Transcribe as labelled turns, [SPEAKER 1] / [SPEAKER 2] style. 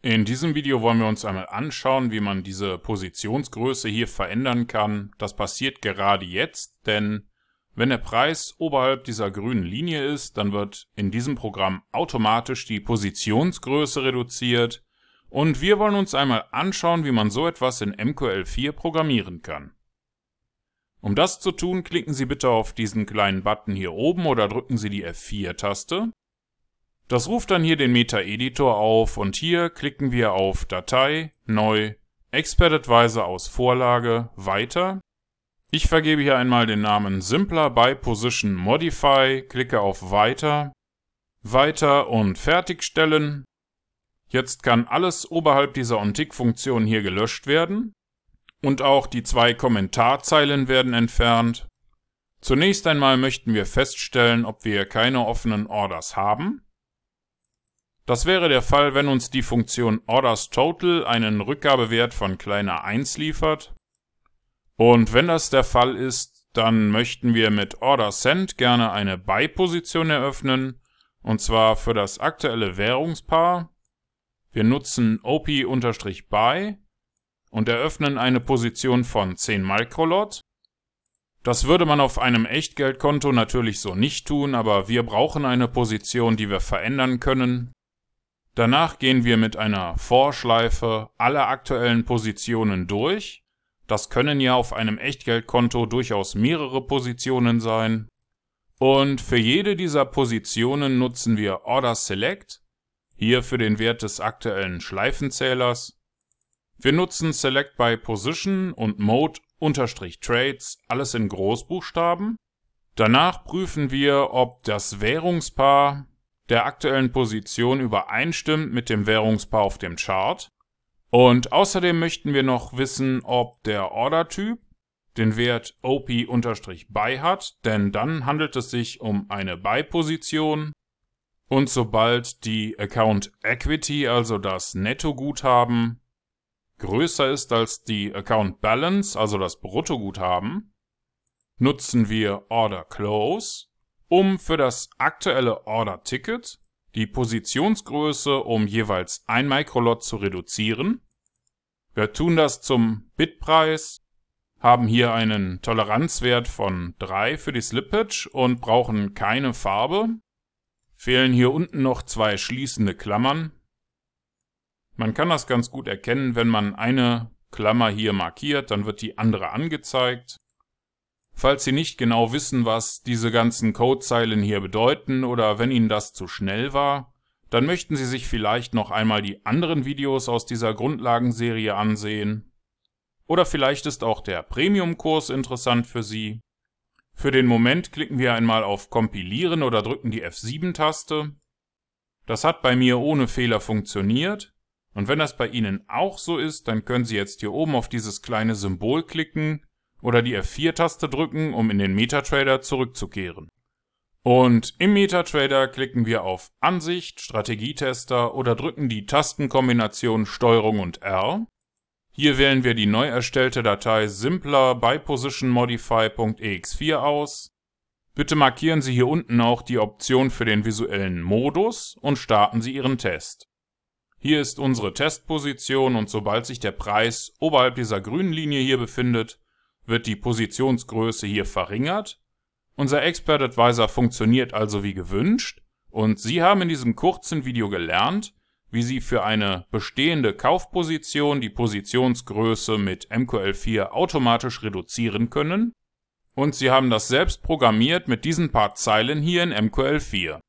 [SPEAKER 1] In diesem Video wollen wir uns einmal anschauen, wie man diese Positionsgröße hier verändern kann. Das passiert gerade jetzt, denn wenn der Preis oberhalb dieser grünen Linie ist, dann wird in diesem Programm automatisch die Positionsgröße reduziert. Und wir wollen uns einmal anschauen, wie man so etwas in MQL4 programmieren kann. Um das zu tun, klicken Sie bitte auf diesen kleinen Button hier oben oder drücken Sie die F4-Taste. Das ruft dann hier den Meta-Editor auf und hier klicken wir auf Datei, Neu, Expert Advisor aus Vorlage, Weiter. Ich vergebe hier einmal den Namen Simpler by Position Modify, klicke auf Weiter, Weiter und Fertigstellen. Jetzt kann alles oberhalb dieser OnTick-Funktion hier gelöscht werden. Und auch die zwei Kommentarzeilen werden entfernt. Zunächst einmal möchten wir feststellen, ob wir keine offenen Orders haben. Das wäre der Fall, wenn uns die Funktion OrdersTotal einen Rückgabewert von kleiner 1 liefert. Und wenn das der Fall ist, dann möchten wir mit OrderSend gerne eine Buy-Position eröffnen, und zwar für das aktuelle Währungspaar. Wir nutzen OP-Buy und eröffnen eine Position von 10 Microlot. Das würde man auf einem Echtgeldkonto natürlich so nicht tun, aber wir brauchen eine Position, die wir verändern können. Danach gehen wir mit einer Vorschleife alle aktuellen Positionen durch. Das können ja auf einem Echtgeldkonto durchaus mehrere Positionen sein. Und für jede dieser Positionen nutzen wir Order Select, hier für den Wert des aktuellen Schleifenzählers. Wir nutzen Select by Position und Mode unterstrich Trades, alles in Großbuchstaben. Danach prüfen wir, ob das Währungspaar der aktuellen Position übereinstimmt mit dem Währungspaar auf dem Chart. Und außerdem möchten wir noch wissen, ob der Order-Typ den Wert OP-Buy hat, denn dann handelt es sich um eine Buy-Position. Und sobald die Account Equity, also das Nettoguthaben, größer ist als die Account Balance, also das Bruttoguthaben, nutzen wir Order Close, um für das aktuelle Order Ticket die Positionsgröße um jeweils ein Microlot zu reduzieren. Wir tun das zum Bitpreis, haben hier einen Toleranzwert von 3 für die Slippage und brauchen keine Farbe. Fehlen hier unten noch zwei schließende Klammern, man kann das ganz gut erkennen, wenn man eine Klammer hier markiert, dann wird die andere angezeigt. Falls Sie nicht genau wissen, was diese ganzen Codezeilen hier bedeuten oder wenn Ihnen das zu schnell war, dann möchten Sie sich vielleicht noch einmal die anderen Videos aus dieser Grundlagenserie ansehen. Oder vielleicht ist auch der Premium-Kurs interessant für Sie. Für den Moment klicken wir einmal auf Kompilieren oder drücken die F7-Taste. Das hat bei mir ohne Fehler funktioniert. Und wenn das bei Ihnen auch so ist, dann können Sie jetzt hier oben auf dieses kleine Symbol klicken oder die F4-Taste drücken, um in den MetaTrader zurückzukehren. Und im MetaTrader klicken wir auf Ansicht, Strategietester oder drücken die Tastenkombination STRG und R. Hier wählen wir die neu erstellte Datei simpler by positionmodify.ex4 aus. Bitte markieren Sie hier unten auch die Option für den visuellen Modus und starten Sie Ihren Test. Hier ist unsere Testposition und sobald sich der Preis oberhalb dieser grünen Linie hier befindet, wird die Positionsgröße hier verringert. Unser Expert Advisor funktioniert also wie gewünscht und Sie haben in diesem kurzen Video gelernt, wie Sie für eine bestehende Kaufposition die Positionsgröße mit MQL4 automatisch reduzieren können und Sie haben das selbst programmiert mit diesen paar Zeilen hier in MQL4.